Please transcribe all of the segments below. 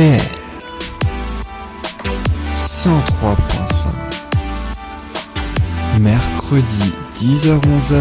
RDL 103.5 Mercredi 10h-11h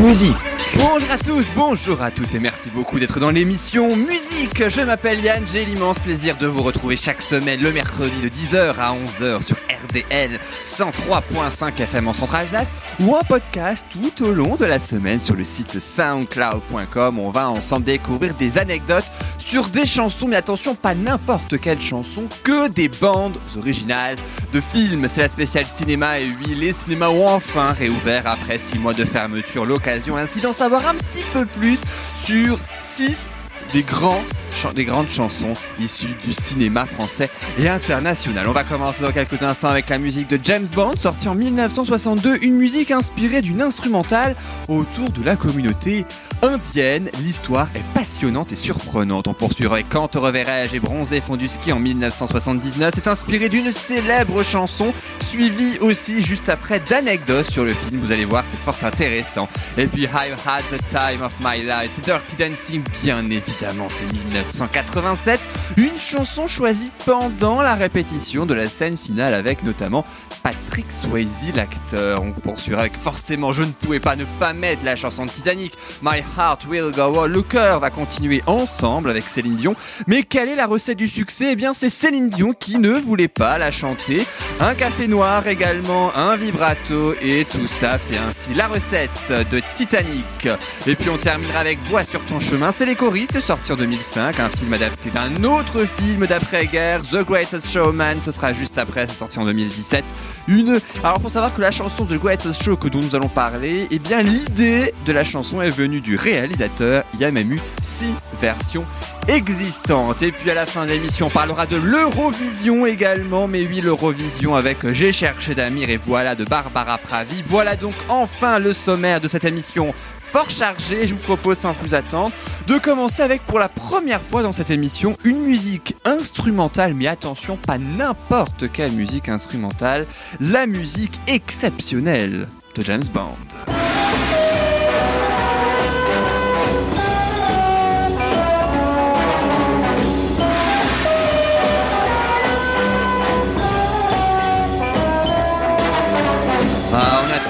Musique. Bonjour à tous, bonjour à toutes et merci beaucoup d'être dans l'émission Musique. Je m'appelle Yann, j'ai l'immense plaisir de vous retrouver chaque semaine le mercredi de 10h à 11h sur RDL 103.5 FM en centrale Alsace ou un podcast tout au long de la semaine sur le site soundcloud.com. On va ensemble découvrir des anecdotes sur des chansons, mais attention, pas n'importe quelle chanson, que des bandes originales de films. C'est la spéciale cinéma et oui, les cinémas ont enfin réouvert après 6 mois de fermeture. L'occasion ainsi d'en savoir un petit peu plus sur 6 des, grands, des grandes chansons issues du cinéma français et international. On va commencer dans quelques instants avec la musique de James Bond, sortie en 1962, une musique inspirée d'une instrumentale autour de la communauté indienne. L'histoire est passionnante et surprenante. On poursuivra avec Quand te reverrai-je et Bronzé fond du ski en 1979. C'est inspiré d'une célèbre chanson, suivie aussi juste après d'anecdotes sur le film. Vous allez voir, c'est fort intéressant. Et puis I've had the time of my life. C'est Dirty Dancing, bien évidemment, c'est 1987. Une chanson choisie pendant la répétition de la scène finale avec notamment Patrick Swayze, l'acteur. On poursuivra avec forcément, je ne pouvais pas ne pas mettre la chanson de Titanic, My Heart Will Go On. Le cœur va continuer ensemble avec Céline Dion. Mais quelle est la recette du succès? Eh bien, c'est Céline Dion qui ne voulait pas la chanter. Un café noir également, un vibrato et tout ça fait ainsi la recette de Titanic. Et puis on terminera avec Bois sur ton chemin. C'est les choristes sorti en 2005, un film adapté d'un autre film d'après-guerre, The Greatest Showman. Ce sera juste après, c'est sorti en 2017. Alors faut savoir que la chanson The Greatest Show que dont nous allons parler, eh bien l'idée de la chanson est venue du réalisateur. Il y a même eu six versions existantes. Et puis à la fin de l'émission, on parlera de l'Eurovision également. Mais oui, l'Eurovision avec J'ai cherché d'Amir et voilà de Barbara Pravi. Voilà donc enfin le sommaire de cette émission fort chargé. Je vous propose sans plus attendre de commencer avec pour la première fois dans cette émission une musique instrumentale, mais attention, pas n'importe quelle musique instrumentale, la musique exceptionnelle de James Bond.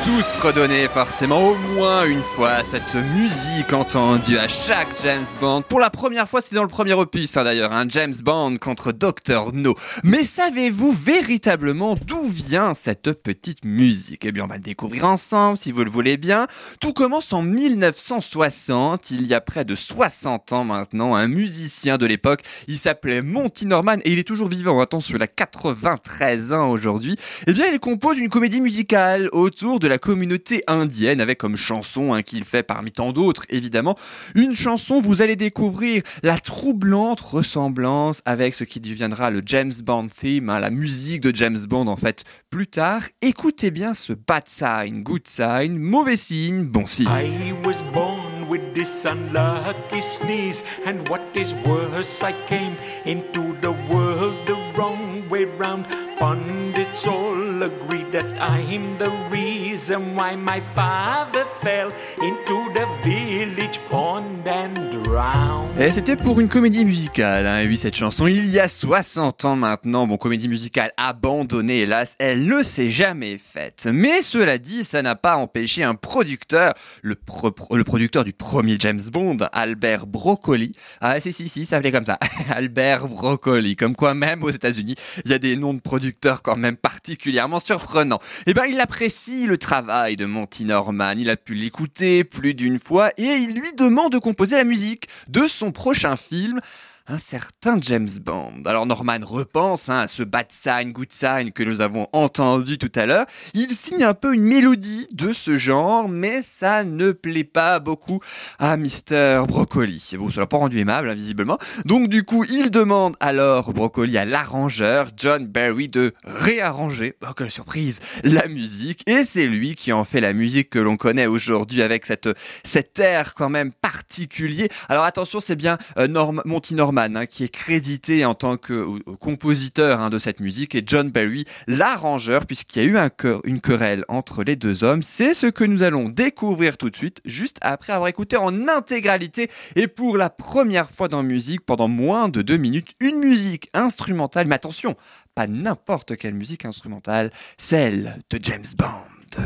Tous fredonné forcément au moins une fois cette musique entendue à chaque James Bond. Pour la première fois, c'est dans le premier opus hein, d'ailleurs, un James Bond contre Dr No. Mais savez-vous véritablement d'où vient cette petite musique? Eh bien, on va le découvrir ensemble si vous le voulez bien. Tout commence en 1960, il y a près de 60 ans maintenant, un musicien de l'époque, il s'appelait Monty Norman et il est toujours vivant, attention, il a 93 ans aujourd'hui. Eh bien, il compose une comédie musicale autour de la communauté indienne avec comme chanson hein, qu'il fait parmi tant d'autres évidemment une chanson vous allez découvrir la troublante ressemblance avec ce qui deviendra le James Bond theme hein, la musique de James Bond en fait plus tard écoutez bien ce bad sign good sign mauvais signe bon signe I was born with this unlucky sneeze, and what is worse, I came into the world the wrong way round. Pundits all agree that I'm the reason why my father fell into the village pond and drowned. Et c'était pour une comédie musicale, hein, cette chanson, il y a 60 ans maintenant. Bon, comédie musicale abandonnée, hélas, elle ne s'est jamais faite. Mais cela dit, ça n'a pas empêché un producteur, le, pro- le producteur du premier James Bond, Albert Broccoli. Ah, si, si, si, ça s'appelait comme ça. Albert Broccoli. Comme quoi, même aux États-Unis, il y a des noms de producteurs quand même particulièrement surprenants. Eh ben, il apprécie le travail de Monty Norman. Il a pu l'écouter plus d'une fois et il lui demande de composer la musique de son prochain film un certain James Bond. Alors Norman repense hein, à ce bad sign, good sign que nous avons entendu tout à l'heure. Il signe un peu une mélodie de ce genre, mais ça ne plaît pas beaucoup à Mr. Broccoli. Bon, ça l'a pas rendu aimable, hein, visiblement. Donc du coup, il demande alors Broccoli à l'arrangeur John Barry de réarranger, oh quelle surprise, la musique. Et c'est lui qui en fait la musique que l'on connaît aujourd'hui avec cette, cet air quand même particulier. Alors attention, c'est bien euh, Monty Norman Hein, qui est crédité en tant que euh, compositeur hein, de cette musique et John Barry l'arrangeur puisqu'il y a eu un une querelle entre les deux hommes. C'est ce que nous allons découvrir tout de suite juste après avoir écouté en intégralité et pour la première fois dans musique pendant moins de deux minutes une musique instrumentale. Mais attention, pas n'importe quelle musique instrumentale, celle de James Bond.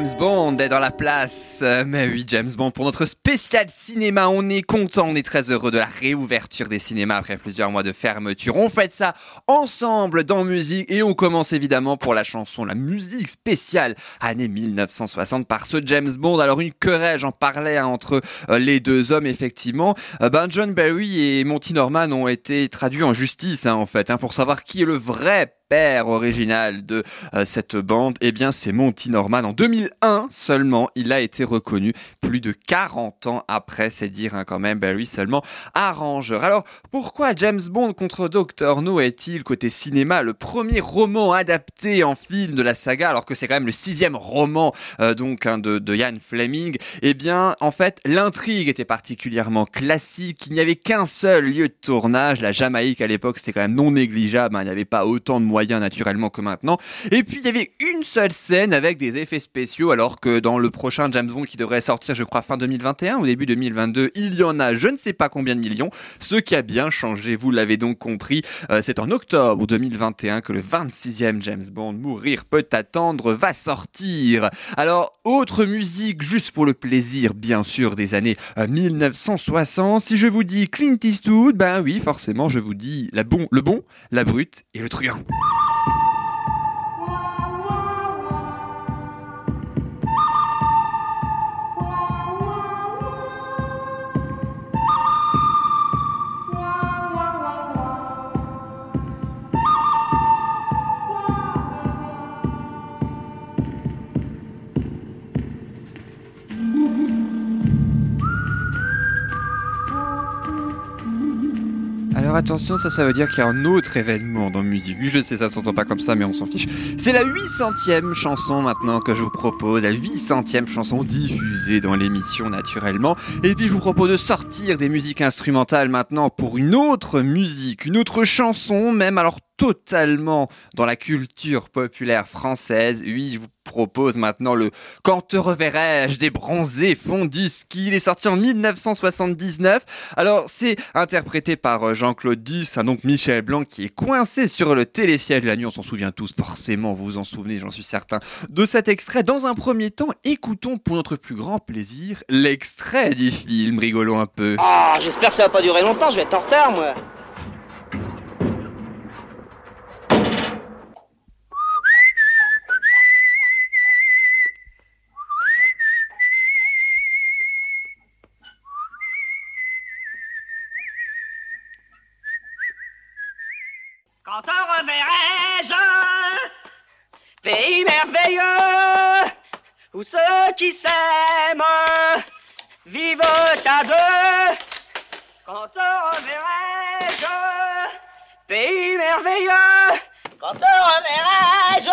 James Bond est dans la place. Mais oui, James Bond, pour notre spécial cinéma, on est content, on est très heureux de la réouverture des cinémas après plusieurs mois de fermeture. On fait ça ensemble dans musique et on commence évidemment pour la chanson, la musique spéciale année 1960 par ce James Bond. Alors une querelle, j'en parlais hein, entre euh, les deux hommes effectivement. Euh, ben John Barry et Monty Norman ont été traduits en justice hein, en fait hein, pour savoir qui est le vrai père original de euh, cette bande, eh bien c'est Monty Norman. En 2001 seulement, il a été reconnu plus de 40 ans après, c'est dire hein, quand même, Barry seulement arrangeur. Alors pourquoi James Bond contre Dr. No est-il côté cinéma le premier roman adapté en film de la saga, alors que c'est quand même le sixième roman euh, donc hein, de, de Ian Fleming? Eh bien en fait l'intrigue était particulièrement classique, il n'y avait qu'un seul lieu de tournage, la Jamaïque à l'époque c'était quand même non négligeable, hein. il n'y avait pas autant de moyens naturellement que maintenant. Et puis il y avait une seule scène avec des effets spéciaux, alors que dans le prochain James Bond qui devrait sortir, je crois, fin 2021 ou début 2022, il y en a je ne sais pas combien de millions. Ce qui a bien changé, vous l'avez donc compris, euh, c'est en octobre 2021 que le 26e James Bond, Mourir peut attendre, va sortir. Alors, autre musique, juste pour le plaisir, bien sûr, des années 1960. Euh, si je vous dis Clint Eastwood, ben oui, forcément, je vous dis la bon, le bon, la brute et le truand. Alors attention, ça, ça veut dire qu'il y a un autre événement dans musique. Je sais, ça ne s'entend pas comme ça, mais on s'en fiche. C'est la 800e chanson maintenant que je vous propose, la 800e chanson diffusée dans l'émission naturellement. Et puis je vous propose de sortir des musiques instrumentales maintenant pour une autre musique, une autre chanson même. Alors totalement dans la culture populaire française. Oui, je vous propose maintenant le Quand te reverrai-je des bronzés fondus ski. Il est sorti en 1979. Alors, c'est interprété par euh, Jean-Claude Duss, hein, donc Michel Blanc qui est coincé sur le télésiège de la nuit. On s'en souvient tous, forcément, vous vous en souvenez, j'en suis certain, de cet extrait. Dans un premier temps, écoutons pour notre plus grand plaisir l'extrait du film. Rigolons un peu. Ah, j'espère que ça va pas durer longtemps, je vais être en retard, moi. Qui s'aiment vivent à deux. Quand te reverrai-je, pays merveilleux, quand te reverrai-je,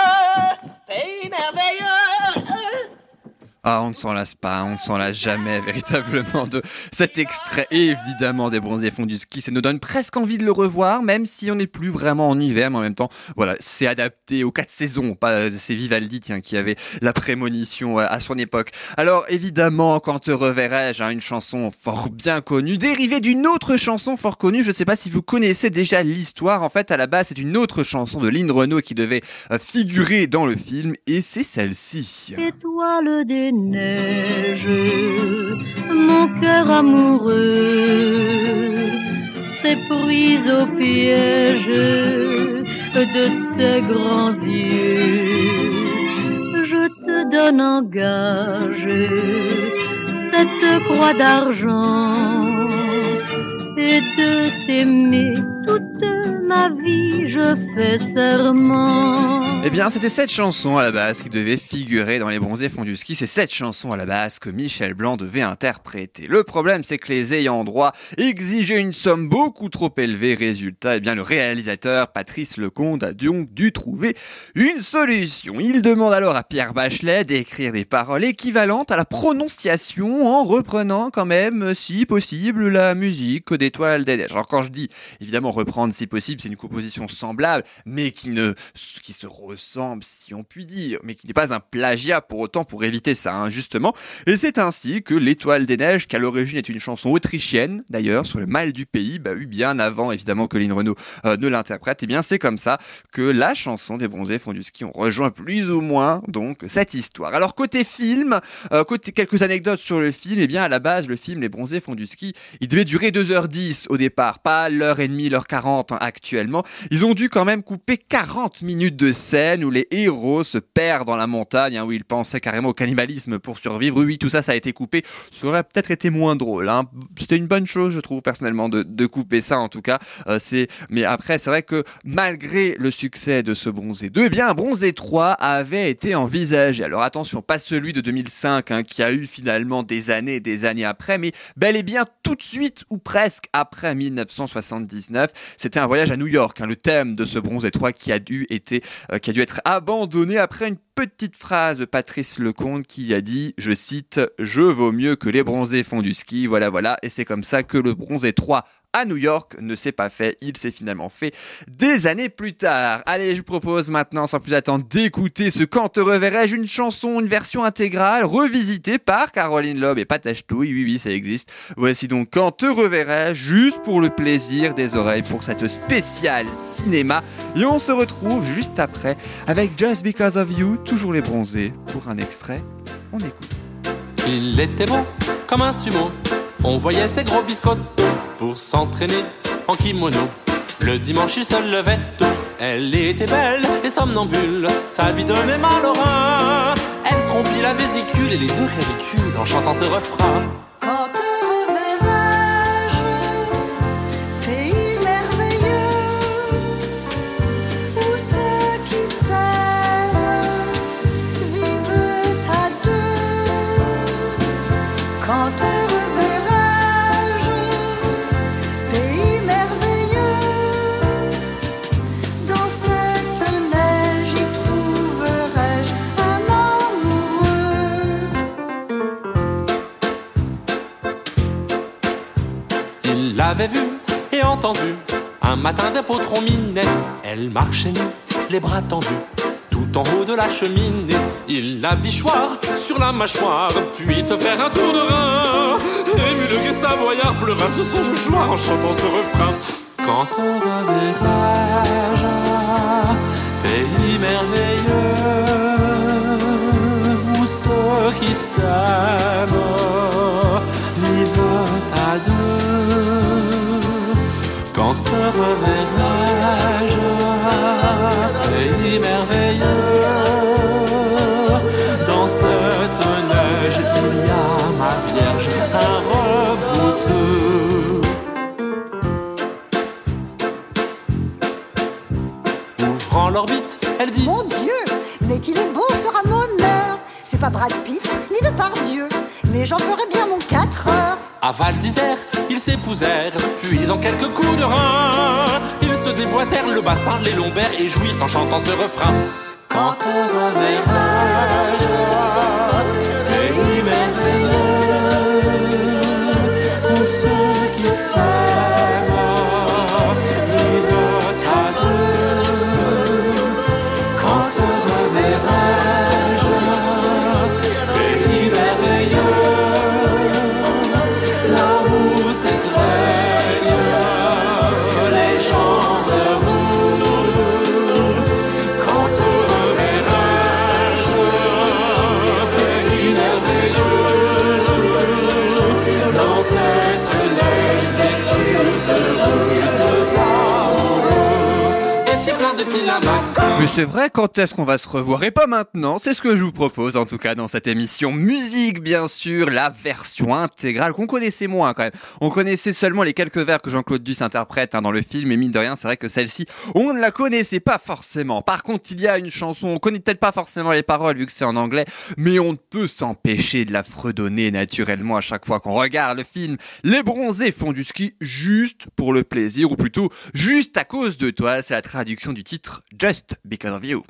pays merveilleux. Ah, on ne s'en lasse pas, on ne s'en lasse jamais véritablement de cet extrait, évidemment, des bronzés fonds du ski. Ça nous donne presque envie de le revoir, même si on n'est plus vraiment en hiver, mais en même temps, voilà, c'est adapté aux quatre saisons. Pas, euh, c'est Vivaldi, tiens, qui avait la prémonition euh, à son époque. Alors, évidemment, quand te reverrai-je, hein, une chanson fort bien connue, dérivée d'une autre chanson fort connue. Je ne sais pas si vous connaissez déjà l'histoire. En fait, à la base, c'est une autre chanson de Lynn Renault qui devait euh, figurer dans le film, et c'est celle-ci. Étoile des neiges, mon cœur amoureux s'est pris au piège de tes grands yeux. Je te donne en gage cette croix d'argent et de t'aimer toute ma vie, je fais serment. Eh bien, c'était cette chanson à la base qui devait figurer dans les bronzés fonds ski. C'est cette chanson à la base que Michel Blanc devait interpréter. Le problème, c'est que les ayants droit exigeaient une somme beaucoup trop élevée. Résultat, eh bien, le réalisateur Patrice Lecomte a donc dû trouver une solution. Il demande alors à Pierre Bachelet d'écrire des paroles équivalentes à la prononciation en reprenant quand même, si possible, la musique d'Étoile des Neiges. Alors quand je dis, évidemment, reprendre si possible, c'est une composition semblable, mais qui ne, qui se ressemble, si on peut dire, mais qui n'est pas un plagiat pour autant pour éviter ça, hein, justement. Et c'est ainsi que l'Étoile des Neiges, qui l'origine est une chanson autrichienne, d'ailleurs, sur le mal du pays, bah oui, bien avant, évidemment, que Lynn Renault euh, ne l'interprète, et eh bien c'est comme ça que la chanson des bronzés font du ski, on rejoint plus ou moins, donc, cette histoire. Alors, côté film, euh, côté quelques anecdotes sur le film, et eh bien, à la base, le film Les bronzés font du ski, il devait durer 2h10 au départ, pas l'heure et demie, l'heure 40 hein, actuellement. Ils ont dû quand même couper 40 minutes de scène où les héros se perdent dans la montagne, hein, où ils pensaient carrément au cannibalisme pour survivre. Oui, tout ça, ça a été coupé. Ça aurait peut-être été moins drôle. Hein. C'était une bonne chose, je trouve personnellement, de, couper ça en tout cas. Euh, c'est, mais après, c'est vrai que malgré le succès de ce Bronzé 2, eh bien, Bronzé 3 avait été envisagé. Alors attention, pas celui de 2005 hein, qui a eu finalement des années et des années après, mais bel et bien tout de suite ou presque après 1979. C'était un voyage à New York, le thème de ce Bronzé 3 qui a dû été, être abandonné après une petite phrase de Patrice Lecomte qui a dit, je cite, je vaux mieux que les bronzés font du ski, voilà voilà, et c'est comme ça que le Bronzé 3 à New York ne s'est pas fait, il s'est finalement fait des années plus tard. Allez, je vous propose maintenant, sans plus attendre, d'écouter ce Quand te reverrai-je, une chanson, une version intégrale, revisitée par Caroline Loeb et Patachetouille, oui oui, ça existe. Voici donc Quand te reverrai-je, juste pour le plaisir des oreilles, pour cette spéciale cinéma. Et on se retrouve juste après avec Just Because of You, toujours les bronzés, pour un extrait. On écoute. Il était beau comme un sumo. On voyait ses gros biscottos pour s'entraîner en kimono. Le dimanche, il se levait tôt. Elle était belle et somnambule, ça lui donnait mal au rein. Elle se rompit la vésicule et les deux ridicules en chantant ce refrain. Il l'avait vue et entendu un matin de potron minette. Elle marchait nue, les bras tendus, tout en haut de la cheminée. Il la vit choir sur la mâchoire, puis se faire un tour de rein. Ému le gai savoyard pleura sous son mouchoir en chantant ce refrain. Quand on reverra-je, pays merveilleux, où ceux qui Quand te reverrai-je, pays merveilleux, dans cette neige, il y a ma vierge, un rebouteux. Ouvrant l'orbite. Elle dit Mon Dieu, mais qu'il est beau ce Ramoneur C'est pas Brad Pitt, ni de Dieu mais j'en ferai bien mon 4 heures. À Val d'Isère, ils s'épousèrent, puis en quelques coups de rein, ils se déboîtèrent le bassin, les lombaires et jouirent en chantant ce refrain. Quand te reverrai-je, c'est vrai, quand est-ce qu'on va se revoir? Et pas maintenant, c'est ce que je vous propose en tout cas dans cette émission. Musique, bien sûr, la version intégrale qu'on connaissait moins quand même. On connaissait seulement les quelques vers que Jean-Claude Duss interprète hein, dans le film, et mine de rien, c'est vrai que celle-ci, on ne la connaissait pas forcément. Par contre, il y a une chanson, on connaît peut-être pas forcément les paroles vu que c'est en anglais, mais on ne peut s'empêcher de la fredonner naturellement à chaque fois qu'on regarde le film. Les bronzés font du ski juste pour le plaisir, ou plutôt juste à cause de toi. C'est la traduction du titre Just Because of You.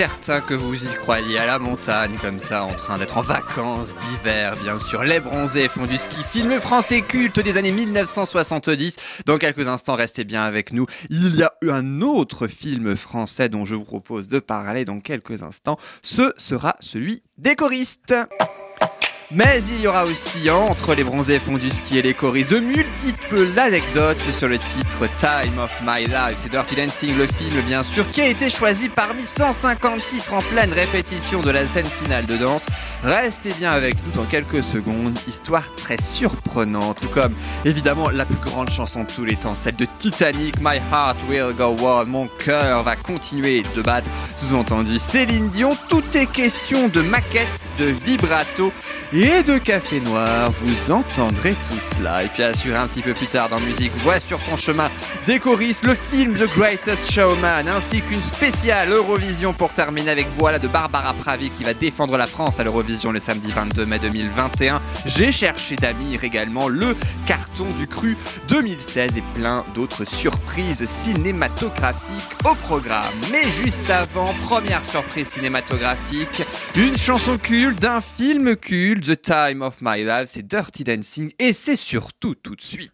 Certain que vous y croyez à la montagne comme ça, en train d'être en vacances d'hiver, bien sûr. Les bronzés font du ski, film français culte des années 1970. Dans quelques instants, restez bien avec nous. Il y a un autre film français dont je vous propose de parler dans quelques instants. Ce sera celui des choristes. Mais il y aura aussi, entre les bronzés font du ski et les choristes, de multiples anecdotes sur le titre Time of My Life. C'est Dirty Dancing, le film bien sûr, qui a été choisi parmi 150 titres en pleine répétition de la scène finale de danse. Restez bien avec nous dans quelques secondes, histoire très surprenante, comme évidemment la plus grande chanson de tous les temps, celle de Titanic, My Heart Will Go On, mon cœur va continuer de battre, sous-entendu Céline Dion, tout est question de maquette, de vibrato de café noir, vous entendrez tout cela. Et puis assuré un petit peu plus tard dans Musique, vois sur ton chemin des choristes, le film The Greatest Showman, ainsi qu'une spéciale Eurovision pour terminer avec Voilà de Barbara Pravi qui va défendre la France à l'Eurovision le samedi 22 mai 2021. J'ai cherché d'Amir également le carton du cru 2016 et plein d'autres surprises cinématographiques au programme. Mais juste avant, première surprise cinématographique, une chanson culte d'un film culte, The Time of My Life, c'est Dirty Dancing et c'est surtout tout de suite.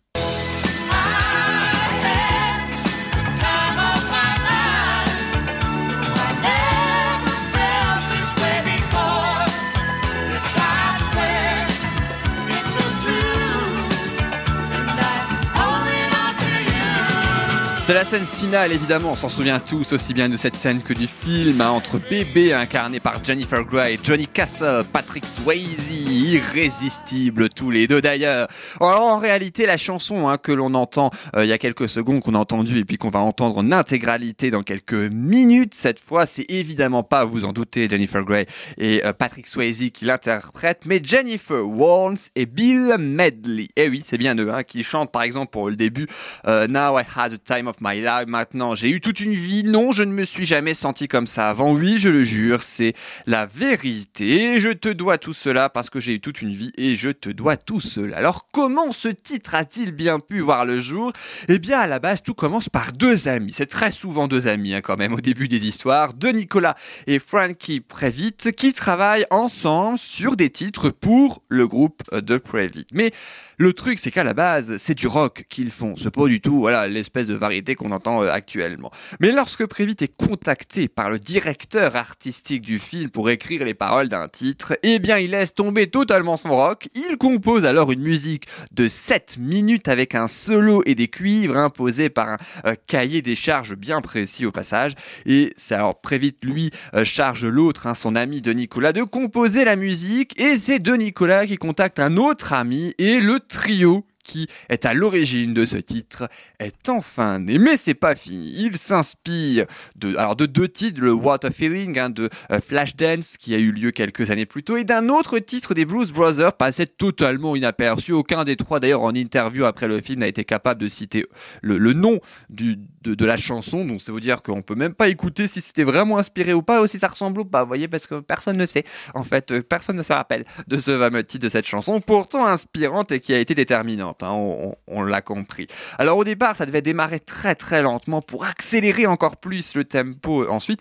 C'est la scène finale, évidemment, on s'en souvient tous aussi bien de cette scène que du film, hein, entre bébé incarné par Jennifer Grey, Johnny Castle, Patrick Swayze, irrésistibles tous les deux d'ailleurs. Alors en réalité, la chanson hein, que l'on entend euh, il y a quelques secondes, qu'on a entendu et puis qu'on va entendre en intégralité dans quelques minutes, cette fois, c'est évidemment pas, vous en doutez, Jennifer Grey et euh, Patrick Swayze qui l'interprètent, mais Jennifer Warnes et Bill Medley. Et oui, c'est bien eux hein, qui chantent par exemple pour le début euh, Now I Had the Time of My Life. Maintenant, j'ai eu toute une vie. Non, je ne me suis jamais senti comme ça avant. Oui, je le jure, c'est la vérité. Je te dois tout cela parce que j'ai eu toute une vie et je te dois tout cela. Alors, comment ce titre a-t-il bien pu voir le jour? Eh bien, à la base, tout commence par deux amis. C'est très souvent deux amis, hein, quand même, au début des histoires. De Nicolas et Frankie Previtt qui travaillent ensemble sur des titres pour le groupe de Previtt. Mais le truc, c'est qu'à la base, c'est du rock qu'ils font. C'est pas du tout, voilà, l'espèce de variété qu'on entend euh, actuellement. Mais lorsque Prévit est contacté par le directeur artistique du film pour écrire les paroles d'un titre, eh bien, il laisse tomber totalement son rock. Il compose alors une musique de 7 minutes avec un solo et des cuivres imposés par un euh, cahier des charges bien précis au passage. Et c'est alors Prévit, lui, euh, charge l'autre, hein, son ami de Nicolas, de composer la musique. Et c'est de Nicolas qui contacte un autre ami et le trio qui est à l'origine de ce titre est enfin né. Mais c'est pas fini. Il s'inspire de, alors de deux titres, le Water Feeling hein, de euh, Flashdance qui a eu lieu quelques années plus tôt et d'un autre titre des Blues Brothers passé totalement inaperçu. Aucun des trois d'ailleurs en interview après le film n'a été capable de citer le, nom de, la chanson. Donc ça veut dire qu'on peut même pas écouter si c'était vraiment inspiré ou pas, ou si ça ressemble ou pas. Vous voyez, parce que personne ne sait. En fait, euh, personne ne se rappelle de ce fameux titre de cette chanson, pourtant inspirante et qui a été déterminante. Hein, on, l'a compris. Alors au départ, ça devait démarrer très très lentement pour accélérer encore plus le tempo ensuite.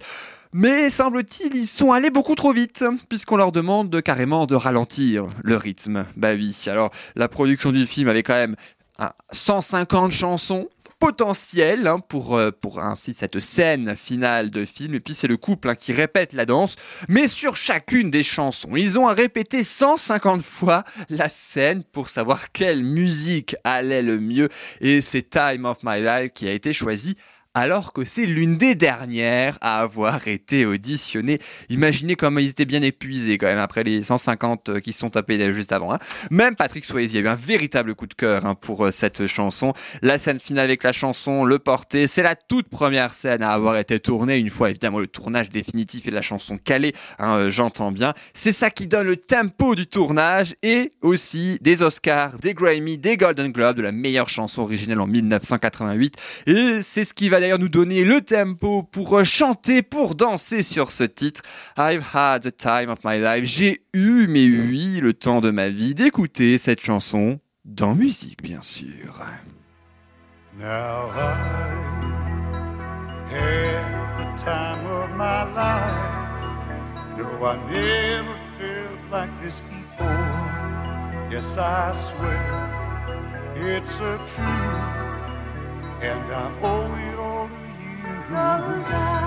Mais semble-t-il, ils sont allés beaucoup trop vite, puisqu'on leur demande de, carrément de ralentir le rythme. Bah oui, alors la production du film avait quand même hein, 150 chansons, potentiel hein, pour, euh, pour ainsi cette scène finale de film. Et puis c'est le couple hein, qui répète la danse, mais sur chacune des chansons. Ils ont à répéter 150 fois la scène pour savoir quelle musique allait le mieux. Et c'est Time of My Life qui a été choisi alors que c'est l'une des dernières à avoir été auditionnée. Imaginez comment ils étaient bien épuisés quand même après les 150 qui sont tapés juste avant. Hein. Même Patrick Swayze a eu un véritable coup de cœur hein, pour euh, cette chanson. La scène finale avec la chanson, le porté, c'est la toute première scène à avoir été tournée, une fois évidemment le tournage définitif et la chanson calée, hein, euh, j'entends bien. C'est ça qui donne le tempo du tournage et aussi des Oscars, des Grammy, des Golden Globes, de la meilleure chanson originelle en 1988. Et c'est ce qui va d'ailleurs nous donner le tempo pour chanter, pour danser sur ce titre. I've had the time of my life. J'ai eu, mais oui, le temps de ma vie d'écouter cette chanson dans musique, bien sûr. Now I the time of my life. No, I never felt like this before. Yes, I swear it's a truth, and I owe you. Cause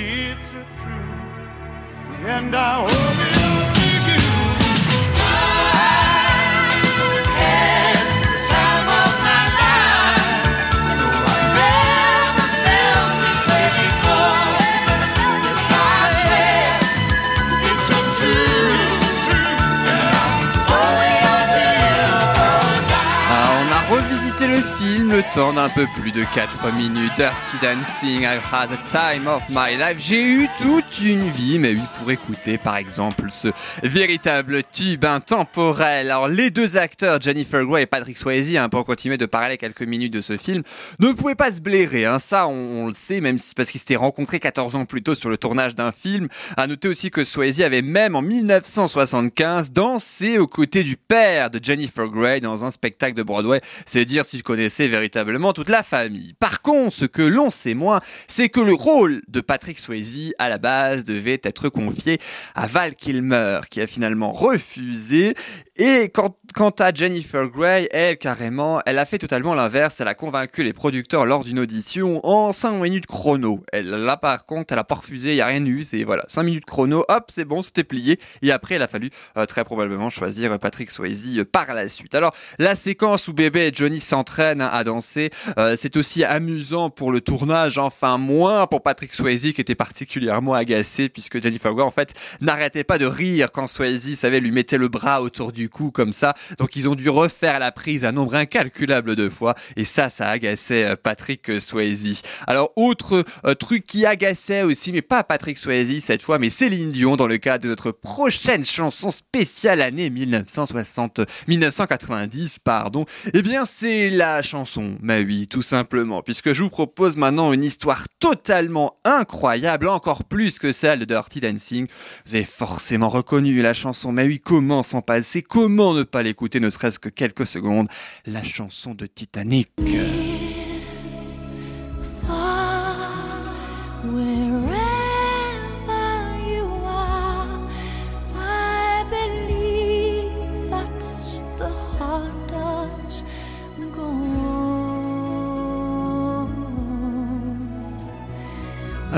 It's a truth, and I hope it'll temps d'un peu plus de 4 minutes. Dirty Dancing, I've had the time of my life. J'ai eu toute une vie, mais oui, pour écouter par exemple ce véritable tube intemporel. Alors les deux acteurs, Jennifer Grey et Patrick Swayze, hein, pour continuer de parler quelques minutes de ce film, ne pouvaient pas se blairer. Hein. Ça, on, on le sait, même si parce qu'ils s'étaient rencontrés 14 ans plus tôt sur le tournage d'un film. À noter aussi que Swayze avait même en 1975 dansé aux côtés du père de Jennifer Grey dans un spectacle de Broadway. C'est dire s'il connaissait véritablement toute la famille. Par contre, ce que l'on sait moins, c'est que le rôle de Patrick Swayze à la base devait être confié à Val Kilmer, qui a finalement refusé. Et quant, à Jennifer Grey, elle, carrément, elle a fait totalement l'inverse. Elle a convaincu les producteurs lors d'une audition en 5 minutes chrono. Elle, là, par contre, elle a pas refusé, il y a rien eu. C'est, voilà, 5 minutes chrono, hop, c'est bon, c'était plié. Et après, il a fallu euh, très probablement choisir Patrick Swayze euh, par la suite. Alors, la séquence où bébé et Johnny s'entraînent à danser, euh, c'est aussi amusant pour le tournage, enfin moins pour Patrick Swayze qui était particulièrement agacé puisque Jennifer Grey en fait n'arrêtait pas de rire quand Swayze savait lui mettait le bras autour du cou comme ça. Donc ils ont dû refaire la prise un nombre incalculable de fois et ça, ça agaçait euh, Patrick Swayze. Alors autre euh, truc qui agaçait aussi, mais pas Patrick Swayze cette fois, mais Céline Dion dans le cadre de notre prochaine chanson spéciale année 1960, 1990, pardon. Eh bien, c'est la chanson, mais oui, tout simplement, puisque je vous propose maintenant une histoire totalement incroyable, encore plus que celle de Dirty Dancing. Vous avez forcément reconnu la chanson, mais oui, comment s'en passer, comment ne pas l'écouter, ne serait-ce que quelques secondes, la chanson de Titanic.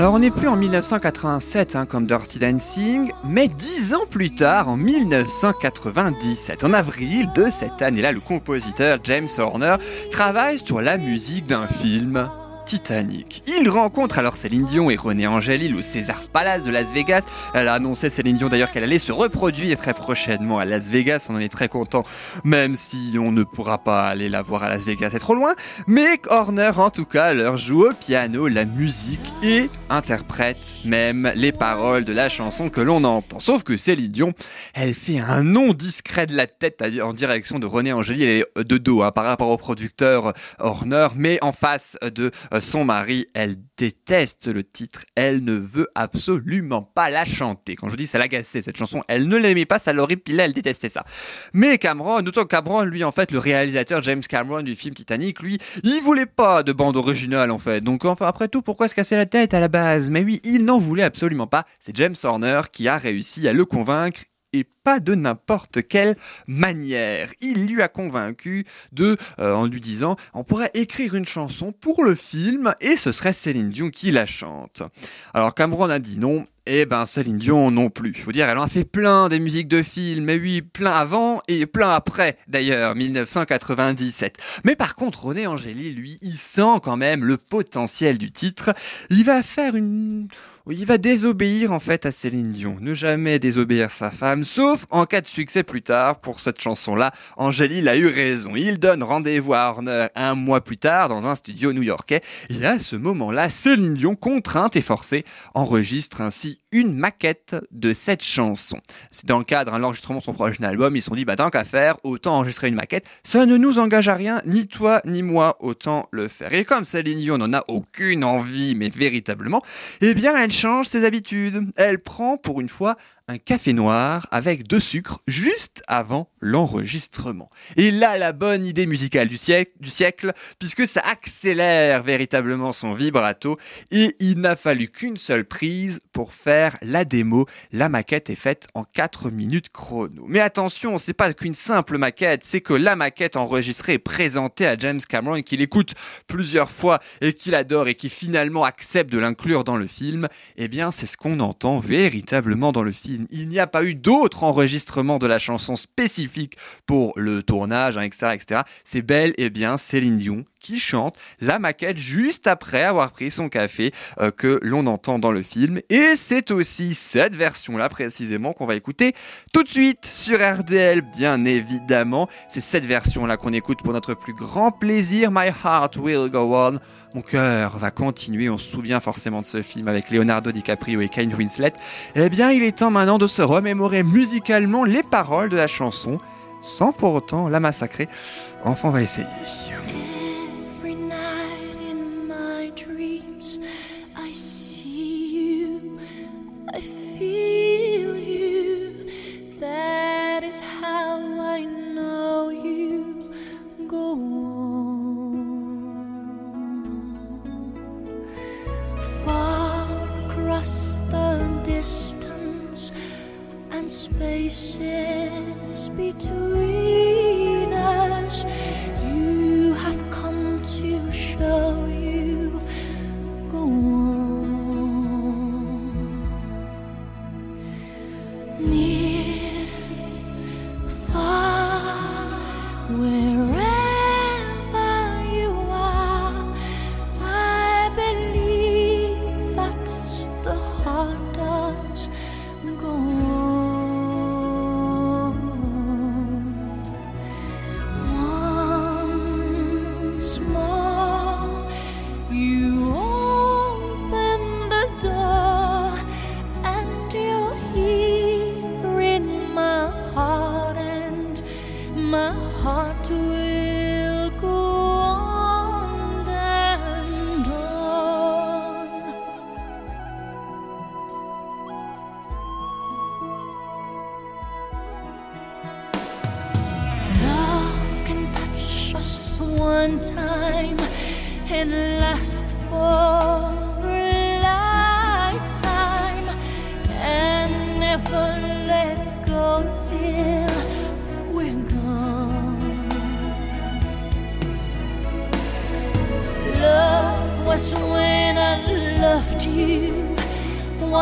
Alors on n'est plus en 1987 hein, comme Dirty Dancing, mais dix ans plus tard, en 1997, en avril de cette année-là, le compositeur James Horner travaille sur la musique d'un film. Titanic. Il rencontre alors Céline Dion et René Angélil au César's Palace de Las Vegas. Elle a annoncé Céline Dion d'ailleurs qu'elle allait se reproduire très prochainement à Las Vegas. On en est très content, même si on ne pourra pas aller la voir à Las Vegas, c'est trop loin. Mais Horner, en tout cas, leur joue au piano la musique et interprète même les paroles de la chanson que l'on entend. Sauf que Céline Dion, elle fait un nom discret de la tête en direction de René Angélil. Est de dos hein, par rapport au producteur Horner, mais en face de son mari, elle déteste le titre, elle ne veut absolument pas la chanter. Quand je dis ça l'agaçait cette chanson, elle ne l'aimait pas, ça l'horripilait, elle détestait ça. Mais Cameron, autant Cameron, lui en fait, le réalisateur James Cameron du film Titanic, lui, il voulait pas de bande originale en fait. Donc enfin après tout, pourquoi se casser la tête à la base? Mais oui, il n'en voulait absolument pas. C'est James Horner qui a réussi à le convaincre et pas de n'importe quelle manière. Il lui a convaincu de, euh, en lui disant, on pourrait écrire une chanson pour le film et ce serait Céline Dion qui la chante. Alors Cameron a dit non. Et ben Céline Dion non plus. Faut dire, elle en a fait plein des musiques de films, mais oui, plein avant et plein après, d'ailleurs, 1997. Mais par contre, René Angéli, lui, il sent quand même le potentiel du titre. Il va faire une il va désobéir en fait à Céline Dion, ne jamais désobéir sa femme, sauf en cas de succès plus tard pour cette chanson-là. Angéline a eu raison, il donne rendez-vous à Horner un mois plus tard dans un studio new-yorkais, et à ce moment-là, Céline Dion, contrainte et forcée, enregistre ainsi une maquette de cette chanson. C'est dans le cadre de l'enregistrement de son prochain album, ils se sont dit, bah tant qu'à faire, autant enregistrer une maquette, ça ne nous engage à rien, ni toi ni moi, autant le faire. Et comme Céline Dion n'en a aucune envie, mais véritablement, eh bien elle change ses habitudes. Elle prend pour une fois un café noir avec deux sucres juste avant l'enregistrement. Et là, la bonne idée musicale du siècle, puisque ça accélère véritablement son vibrato et il n'a fallu qu'une seule prise pour faire la démo. La maquette est faite en 4 minutes chrono. Mais attention, c'est pas qu'une simple maquette, c'est que la maquette enregistrée et présentée à James Cameron qu'il écoute plusieurs fois et qu'il adore et qui finalement accepte de l'inclure dans le film, eh bien c'est ce qu'on entend véritablement dans le film. Il n'y a pas eu d'autre enregistrement de la chanson spécifique pour le tournage, hein, etc.. C'est bel et bien Céline Dion qui chante la maquette juste après avoir pris son café euh, que l'on entend dans le film. Et c'est aussi cette version-là précisément qu'on va écouter tout de suite sur RDL, bien évidemment. C'est cette version-là qu'on écoute pour notre plus grand plaisir. My heart will go on. Mon cœur va continuer. On se souvient forcément de ce film avec Leonardo DiCaprio et Kate Winslet. Eh bien, il est temps maintenant de se remémorer musicalement les paroles de la chanson sans pour autant la massacrer. Enfin, on va essayer. be between.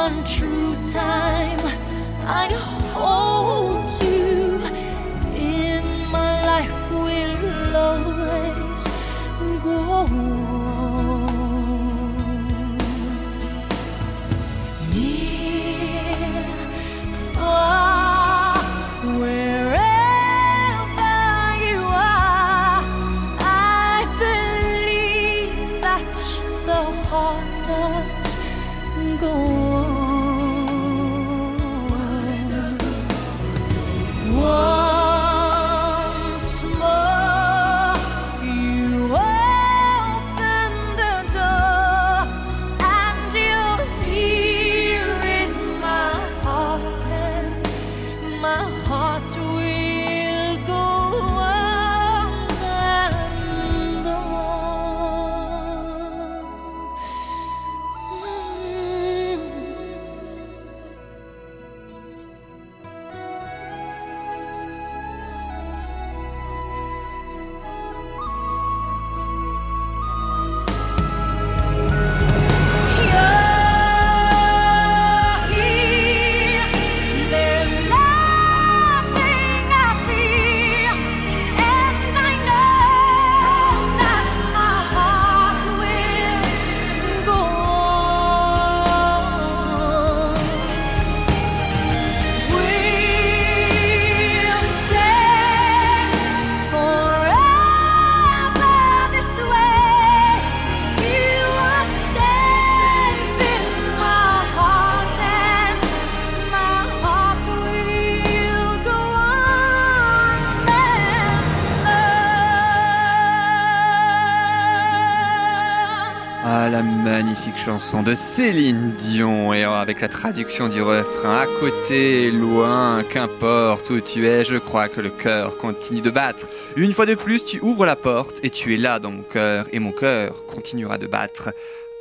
One true time. I hold you in my life will always go la magnifique chanson de Céline Dion, et avec la traduction du refrain à côté, loin, qu'importe où tu es, je crois que le cœur continue de battre. Une fois de plus, tu ouvres la porte et tu es là dans mon cœur, et mon cœur continuera de battre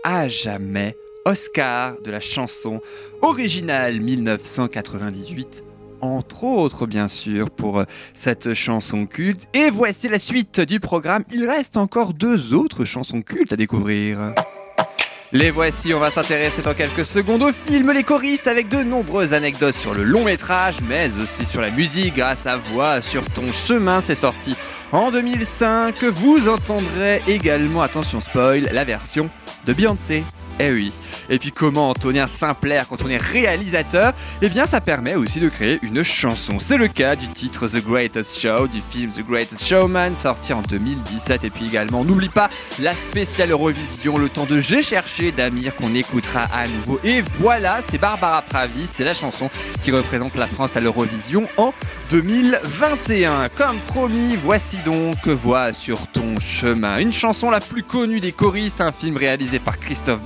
à jamais. Oscar de la chanson originale 1998 entre autres bien sûr pour euh, cette chanson culte. Et voici la suite du programme. Il reste encore deux autres chansons cultes à découvrir. Les voici, on va s'intéresser dans quelques secondes au film Les choristes avec de nombreuses anecdotes sur le long métrage, mais aussi sur la musique grâce à Voix sur ton chemin, c'est sorti en 2005. Vous entendrez également, attention spoil, la version de Beyoncé. Eh oui. Et puis comment Antonien Simpler, quand on est réalisateur, eh bien ça permet aussi de créer une chanson. C'est le cas du titre The Greatest Show, du film The Greatest Showman, sorti en 2017. Et puis également, n'oublie pas la spéciale Eurovision, le temps de J'ai cherché d'Amir qu'on écoutera à nouveau. Et voilà, c'est Barbara Pravi, c'est la chanson qui représente la France à l'Eurovision en 2021. Comme promis, voici donc Voix sur ton chemin. Une chanson la plus connue des choristes, un film réalisé par Christophe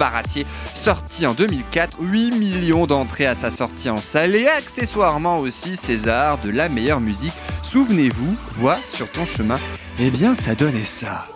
Sorti en 2004, 8 millions d'entrées à sa sortie en salle et accessoirement aussi César de la meilleure musique. Souvenez-vous, Voix sur ton chemin, eh bien ça donnait ça.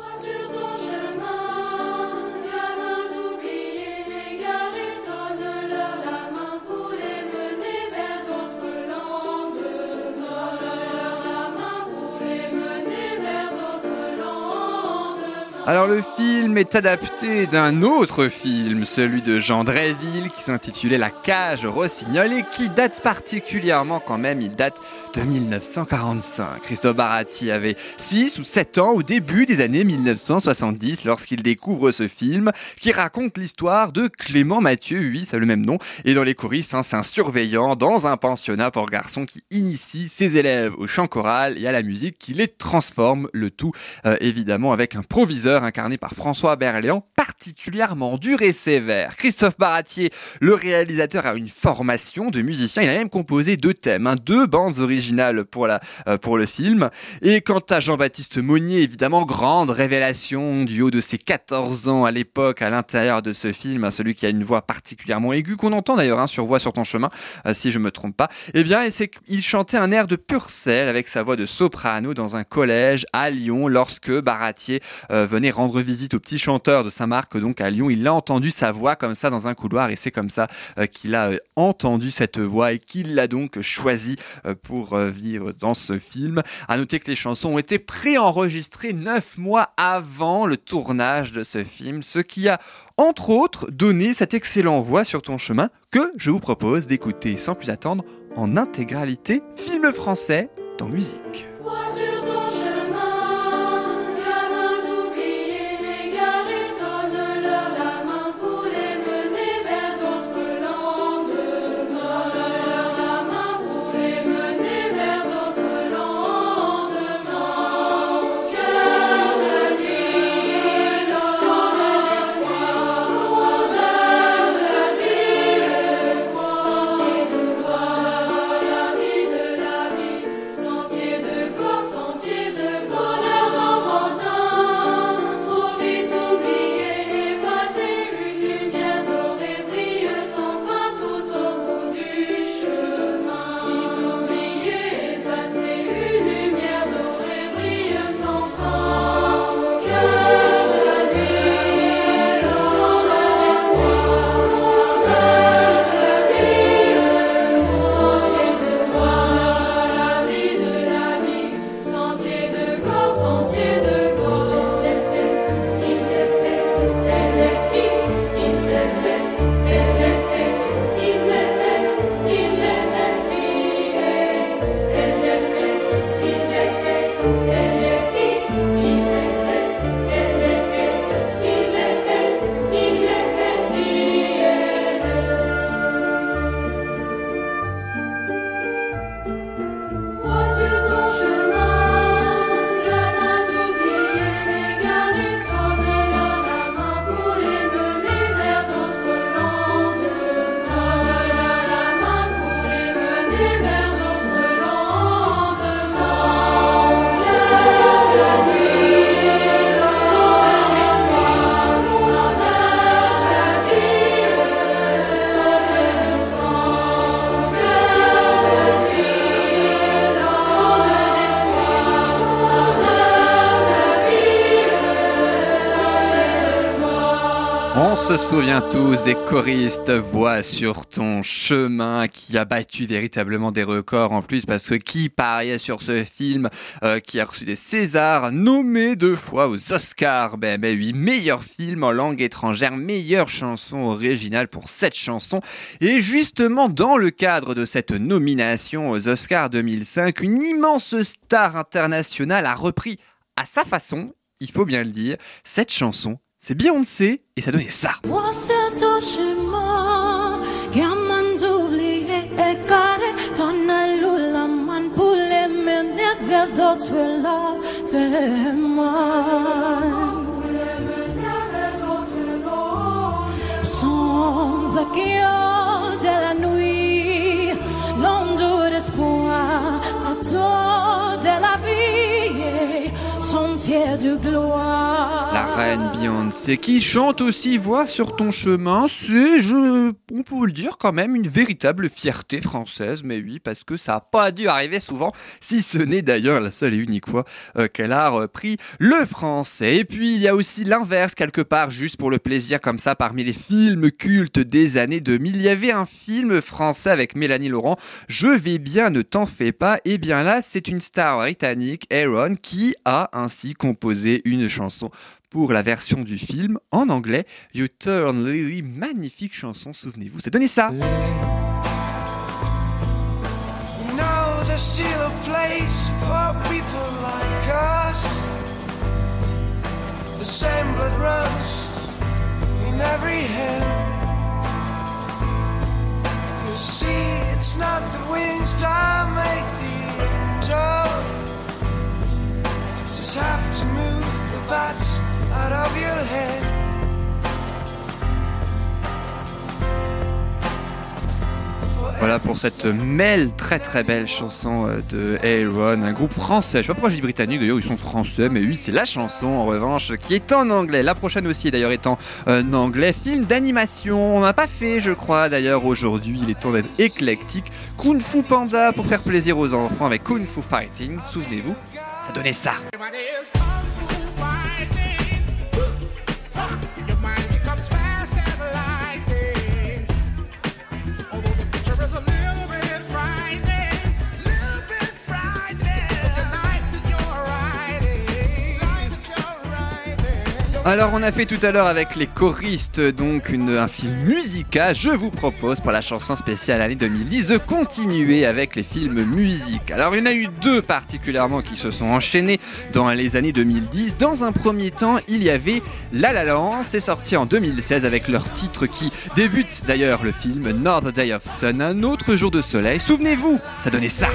Alors le film est adapté d'un autre film, celui de Jean Dréville, qui s'intitulait La cage rossignol et qui date particulièrement quand même, il date de 1945. Christophe Baratti avait 6 ou 7 ans au début des années 1970 lorsqu'il découvre ce film qui raconte l'histoire de Clément Mathieu, oui c'est le même nom, et dans les choristes hein, c'est un surveillant dans un pensionnat pour garçons qui initie ses élèves au chant choral et à la musique qui les transforme, le tout euh, évidemment avec un proviseur incarné par François Berléand, particulièrement dur et sévère. Christophe Baratier, le réalisateur, a une formation de musicien. Il a même composé deux thèmes, hein, deux bandes originales pour, la, euh, pour le film. Et quant à Jean-Baptiste Monnier, évidemment, grande révélation du haut de ses 14 ans à l'époque à l'intérieur de ce film, hein, celui qui a une voix particulièrement aiguë, qu'on entend d'ailleurs hein, sur Voix sur ton chemin, euh, si je me trompe pas. Eh bien, qu'il chantait un air de Purcell avec sa voix de soprano dans un collège à Lyon lorsque Baratier euh, venait rendre visite au petit chanteur de Saint-Marc, donc à Lyon. Il a entendu sa voix comme ça dans un couloir et c'est comme ça euh, qu'il a euh, entendu cette voix et qu'il l'a donc choisi euh, pour vivre dans ce film. À noter que les chansons ont été préenregistrées neuf mois avant le tournage de ce film, ce qui a entre autres donné cette excellente voix sur ton chemin que je vous propose d'écouter sans plus attendre en intégralité, film français dans musique. Se souvient tous des choristes Voix sur ton chemin qui a battu véritablement des records en plus parce que qui pariait sur ce film euh, qui a reçu des Césars nommé deux fois aux Oscars. Ben, ben oui meilleur film en langue étrangère meilleure chanson originale pour cette chanson. Et justement dans le cadre de cette nomination aux Oscars 2005 une immense star internationale a repris à sa façon il faut bien le dire cette chanson c'est Beyoncé et ça donnait ça. De gloire. Reine Beyoncé qui chante aussi Voix sur ton chemin, c'est, je, on peut le dire quand même, une véritable fierté française, mais oui, parce que ça n'a pas dû arriver souvent, si ce n'est d'ailleurs la seule et unique fois euh, qu'elle a repris le français. Et puis il y a aussi l'inverse quelque part, juste pour le plaisir comme ça, parmi les films cultes des années 2000, il y avait un film français avec Mélanie Laurent, Je vais bien, ne t'en fais pas, et bien là c'est une star britannique, Aaron, qui a ainsi composé une chanson pour la version du film en anglais, You Turn Lily, magnifique chanson, souvenez-vous, c'est donné ça. See, it's not the wings that make the angel. Just have to move the bats out of your head. Voilà pour cette mêle très très belle chanson euh, de Aaron, un groupe français. Je sais pas pourquoi j'ai dit britannique d'ailleurs, ils sont français, mais oui, c'est la chanson en revanche qui est en anglais. La prochaine aussi d'ailleurs étant en anglais. Film d'animation, on n'a pas fait, je crois d'ailleurs aujourd'hui, il est temps d'être éclectique. Kung Fu Panda pour faire plaisir aux enfants avec Kung Fu Fighting, souvenez-vous, ça donnait ça. Alors on a fait tout à l'heure avec les choristes donc un film musical. Je vous propose pour la chanson spéciale année 2010 de continuer avec les films musiques. Alors il y en a eu deux particulièrement qui se sont enchaînés dans les années 2010. Dans un premier temps il y avait La La Land. C'est sorti en 2016 avec leur titre qui débute d'ailleurs le film North Day of Sun, un autre jour de soleil. Souvenez-vous, ça donnait ça.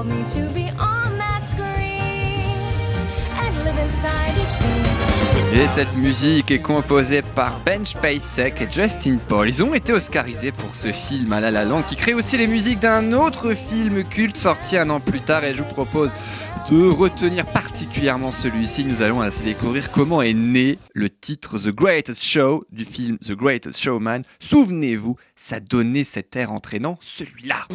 Called me to be on that screen and live inside each scene. Et cette musique est composée par Ben Spacek et Justin Paul. Ils ont été oscarisés pour ce film à La La Land qui crée aussi les musiques d'un autre film culte sorti un an plus tard et je vous propose de retenir particulièrement celui-ci. Nous allons ainsi découvrir comment est né le titre The Greatest Show du film The Greatest Showman. Souvenez-vous, ça donnait cet air entraînant, celui-là.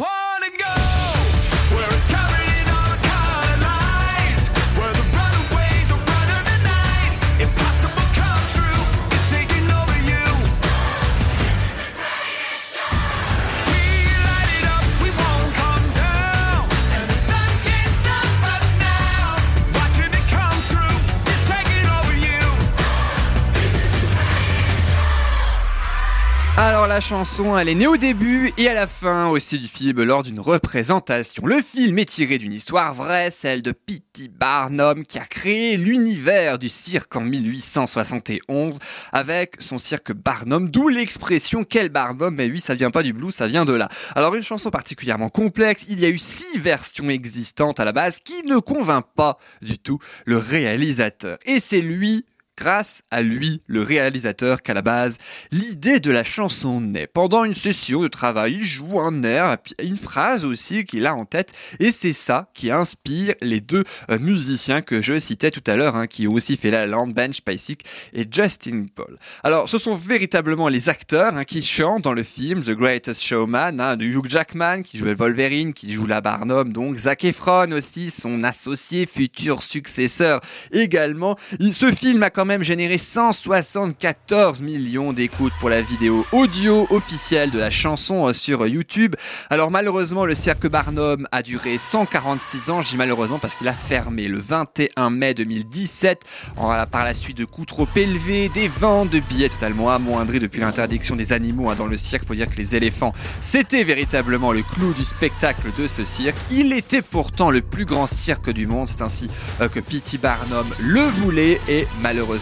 La chanson, elle est née au début et à la fin aussi du film lors d'une représentation. Le film est tiré d'une histoire vraie, celle de P.T. Barnum qui a créé l'univers du cirque en 1871 avec son cirque Barnum, d'où l'expression quel Barnum, mais oui ça vient pas du blues, ça vient de là. Alors une chanson particulièrement complexe, il y a eu six versions existantes à la base qui ne convainc pas du tout le réalisateur. Et c'est lui grâce à lui, le réalisateur, qu'à la base, l'idée de la chanson naît. Pendant une session de travail, il joue un air, une phrase aussi qu'il a en tête, et c'est ça qui inspire les deux euh, musiciens que je citais tout à l'heure, hein, qui ont aussi fait la Land Ben Spicek et Justin Paul. Alors, ce sont véritablement les acteurs hein, qui chantent dans le film The Greatest Showman, hein, de Hugh Jackman qui jouait Wolverine, qui joue la Barnum, donc Zac Efron aussi, son associé, futur successeur également. Ce film a même généré 174 millions d'écoutes pour la vidéo audio officielle de la chanson euh, sur YouTube. Alors malheureusement, le cirque Barnum a duré 146 ans. Je dis malheureusement parce qu'il a fermé le 21 mai 2017 en- par la suite de coûts trop élevés, des ventes de billets totalement amoindrés depuis l'interdiction des animaux hein, dans le cirque. Faut dire que les éléphants, c'était véritablement le clou du spectacle de ce cirque. Il était pourtant le plus grand cirque du monde. C'est ainsi euh, que P.T. Barnum le voulait et malheureusement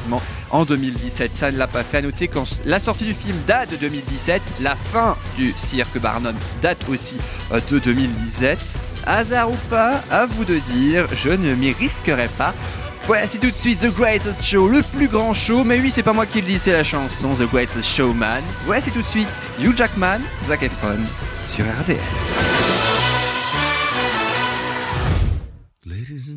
en 2017 ça ne l'a pas fait. À noter quand la sortie du film date de 2017, la fin du cirque Barnum date aussi euh, de 2017. Hasard ou pas, à vous de dire, je ne m'y risquerai pas. Voici tout de suite The Greatest Show, le plus grand show, mais oui, c'est pas moi qui le dis, c'est la chanson The Greatest Showman. Voici tout de suite Hugh Jackman, Zac Efron sur RDL.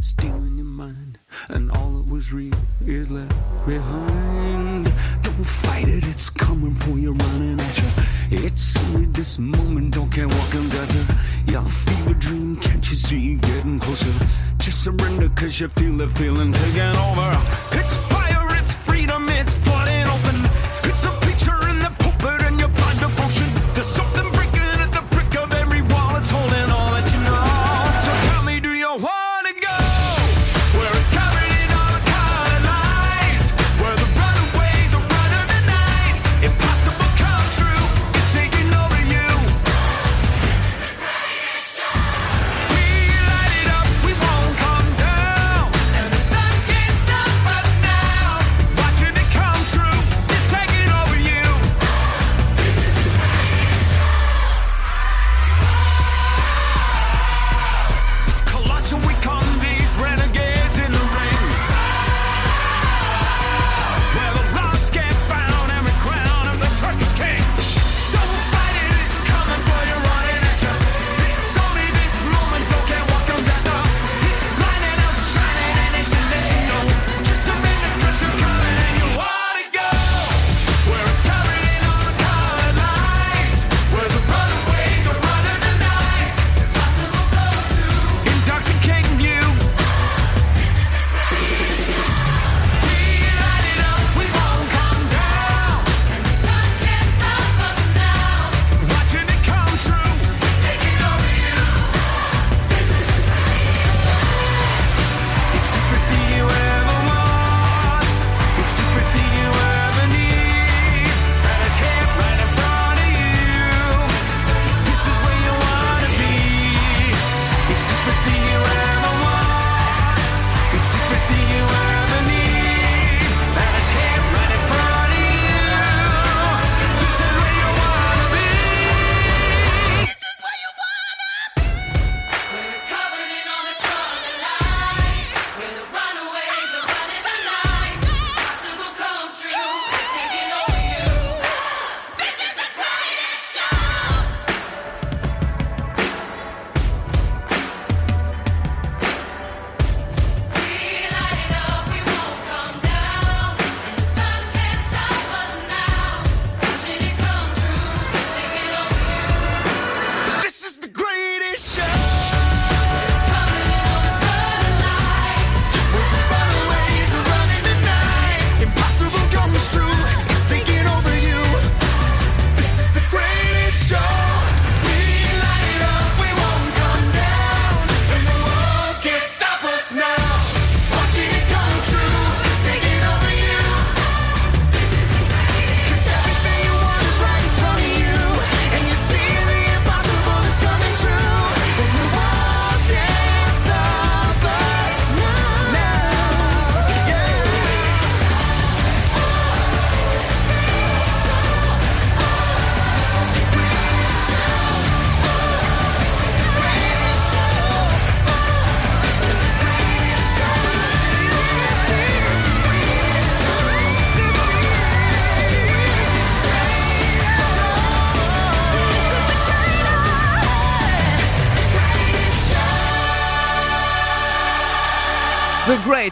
stealing your mind, and all that was real is left behind. Don't fight it, it's coming for you, running at you. It's only this moment, don't care what can gather. Your fever dream, can't you see getting closer? Just surrender, cause you feel the feeling taking over. It's fire,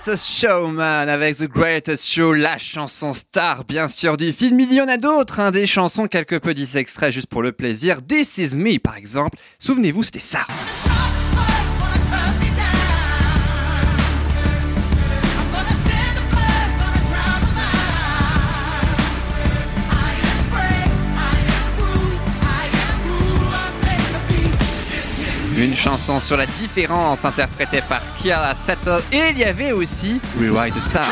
Greatest Showman avec The Greatest Show, la chanson star bien sûr du film. Il y en a d'autres, hein, des chansons quelque peu extraits juste pour le plaisir. This Is Me par exemple. Souvenez-vous, c'était ça. Une chanson sur la différence interprétée par Kiara Settle et il y avait aussi Rewrite the Star.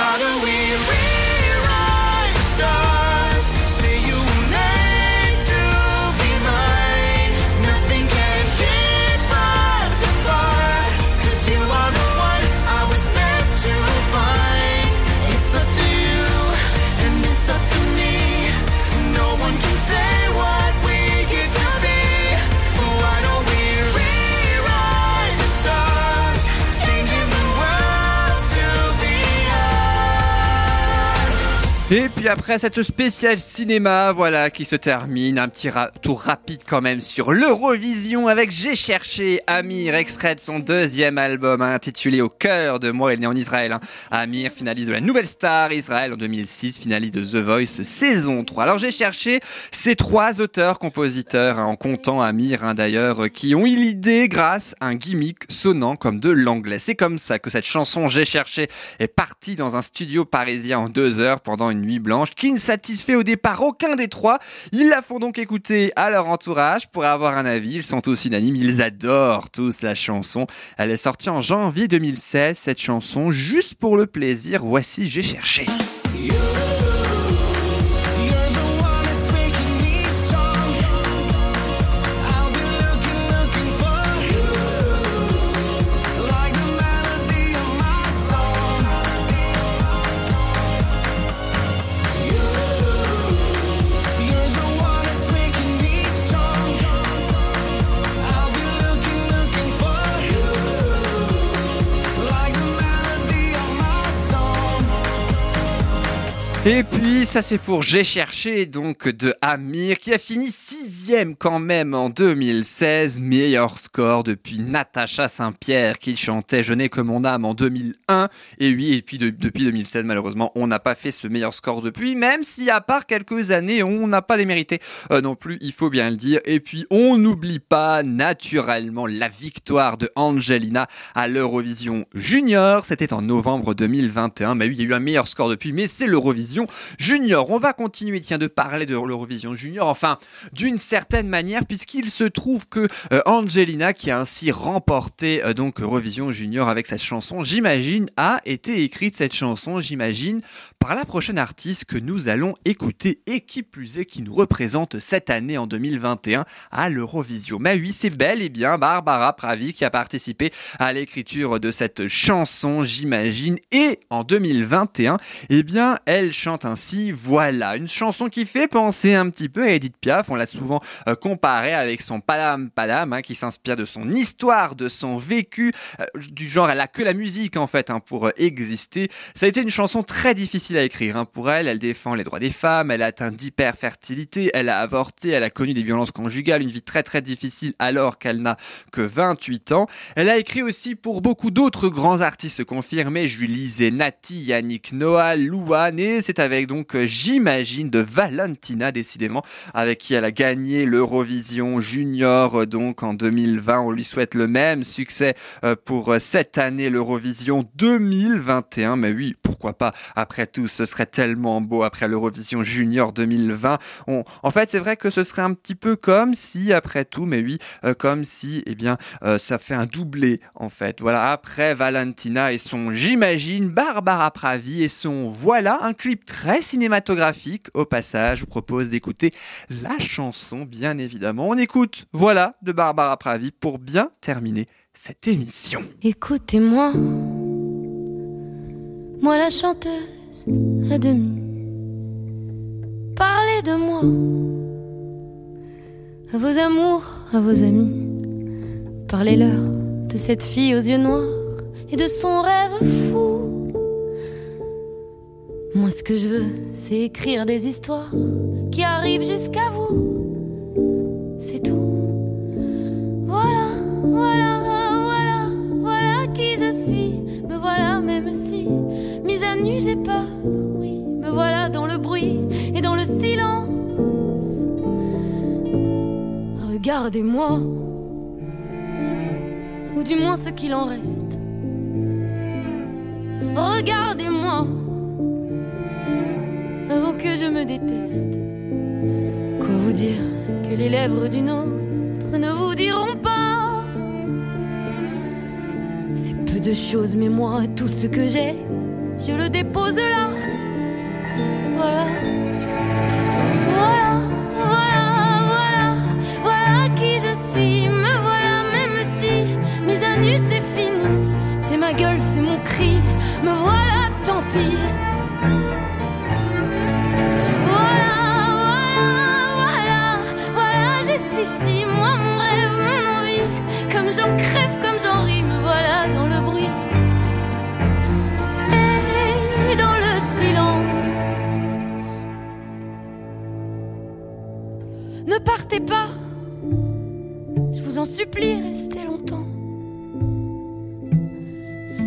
Et puis après cette spéciale cinéma, voilà, qui se termine, un petit tour rapide quand même sur l'Eurovision avec J'ai cherché Amir, extrait de son deuxième album hein, intitulé Au cœur de moi, il est né en Israël. hein. Amir, finaliste de la Nouvelle Star Israël en 2006, finaliste de The Voice saison 3. Alors j'ai cherché ces trois auteurs, compositeurs, hein, en comptant Amir d'ailleurs, euh, qui ont eu l'idée grâce à un gimmick sonnant comme de l'anglais. C'est comme ça que cette chanson J'ai cherché est partie dans un studio parisien en deux heures pendant une nuit blanche qui ne satisfait au départ aucun des trois. Ils la font donc écouter à leur entourage pour avoir un avis. Ils sont tous unanimes, ils adorent tous la chanson. Elle est sortie en janvier 2016, cette chanson, juste pour le plaisir. Voici J'ai cherché. Et puis ça c'est pour J'ai cherché donc de Amir qui a fini sixième quand même en 2016, meilleur score depuis Natacha Saint-Pierre qui chantait Je n'ai que mon âme en 2001 et oui et puis de- depuis 2016 malheureusement on n'a pas fait ce meilleur score depuis même si à part quelques années on n'a pas démérité euh, non plus il faut bien le dire. Et puis on n'oublie pas naturellement la victoire de Angelina à l'Eurovision Junior. C'était en novembre 2021 mais oui il y a eu un meilleur score depuis mais c'est l'Eurovision Junior. On va continuer, tiens, de parler de l'Eurovision Junior, enfin, d'une certaine manière, puisqu'il se trouve que euh, Angelina, qui a ainsi remporté euh, donc Eurovision Junior avec cette chanson, j'imagine, a été écrite cette chanson, j'imagine, par la prochaine artiste que nous allons écouter et qui plus est qui nous représente cette année en 2021 à l'Eurovision. Mais oui, c'est bel et bien Barbara Pravi qui a participé à l'écriture de cette chanson, j'imagine, et en 2021, eh bien, elle chante ainsi Voilà, une chanson qui fait penser un petit peu à Edith Piaf, on l'a souvent euh, comparée avec son Padam Padam, hein, qui s'inspire de son histoire, de son vécu, euh, du genre elle a que la musique en fait hein, pour euh, exister. Ça a été une chanson très difficile à écrire hein, pour elle, elle défend les droits des femmes, elle a atteint d'hyperfertilité, elle a avorté, elle a connu des violences conjugales, une vie très très difficile alors qu'elle n'a que 28 ans. Elle a écrit aussi pour beaucoup d'autres grands artistes confirmés, Julie Zenati, Yannick Noah, Louane, et c'est avec donc, euh, j'imagine, de Valentina décidément, avec qui elle a gagné l'Eurovision Junior euh, donc en 2020. On lui souhaite le même succès euh, pour cette année, l'Eurovision 2021. Mais oui, pourquoi pas Après tout, ce serait tellement beau après l'Eurovision Junior 2020. On... En fait, c'est vrai que ce serait un petit peu comme si, après tout, mais oui, euh, comme si, eh bien, euh, ça fait un doublé, en fait. Voilà, après Valentina et son, j'imagine, Barbara Pravi et son Voilà, un clip très cinématographique. Au passage, je vous propose d'écouter la chanson, bien évidemment. On écoute Voilà de Barbara Pravi pour bien terminer cette émission. Écoutez-moi, moi la chanteuse à demi. Parlez de moi, à vos amours, à vos amis. Parlez-leur de cette fille aux yeux noirs et de son rêve fou. Moi, ce que je veux, c'est écrire des histoires qui arrivent jusqu'à vous. C'est tout. Voilà, voilà, nuit j'ai peur, oui, me voilà dans le bruit et dans le silence. Regardez-moi, ou du moins ce qu'il en reste. Regardez-moi, avant que je me déteste. Quoi vous dire que les lèvres d'une autre ne vous diront pas? C'est peu de choses, mais moi, tout ce que j'ai, je le dépose là. Voilà. Voilà, voilà, voilà, voilà qui je suis. Me voilà, même si mise à nu c'est fini. C'est ma gueule, c'est mon cri. Me voilà, pas, je vous en supplie, restez longtemps.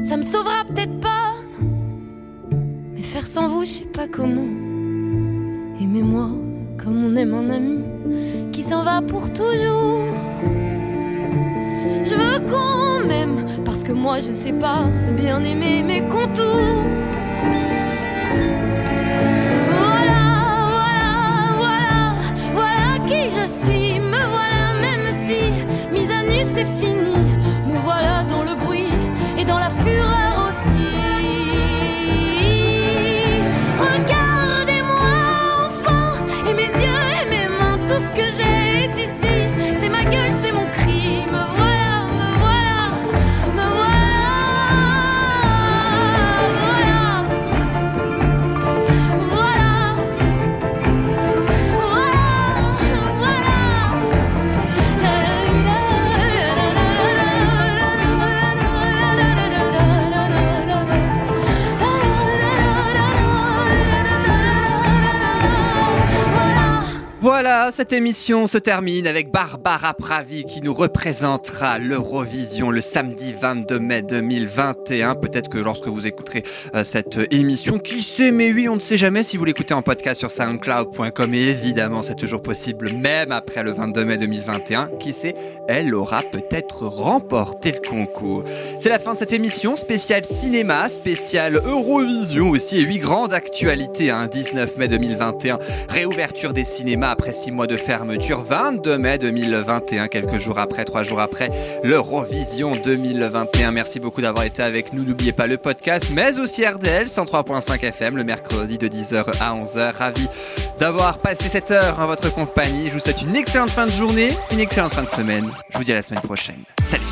Ça me sauvera peut-être pas, mais faire sans vous, je sais pas comment. Aimez-moi comme on aime un ami qui s'en va pour toujours. Je veux qu'on m'aime parce que moi je sais pas bien aimer mes contours. C'est fini. Me voilà dans le bruit et dans la fureur cette émission se termine avec Barbara Pravi qui nous représentera l'Eurovision le samedi 22 mai 2021. Peut-être que lorsque vous écouterez euh, cette émission, qui sait, mais oui, on ne sait jamais si vous l'écoutez en podcast sur soundcloud.com et évidemment c'est toujours possible même après le 22 mai 2021. Qui sait, elle aura peut-être remporté le concours. C'est la fin de cette émission spéciale cinéma, spéciale Eurovision aussi et huit grandes actualités. Hein, 19 mai 2021, réouverture des cinémas après six mois de fermeture. 22 mai 2021, quelques jours après, trois jours après, l'Eurovision 2021. Merci beaucoup d'avoir été avec nous. N'oubliez pas le podcast, mais aussi RDL 103.5 FM le mercredi de 10h à 11h. Ravi d'avoir passé cette heure en votre compagnie. Je vous souhaite une excellente fin de journée, une excellente fin de semaine. Je vous dis à la semaine prochaine. Salut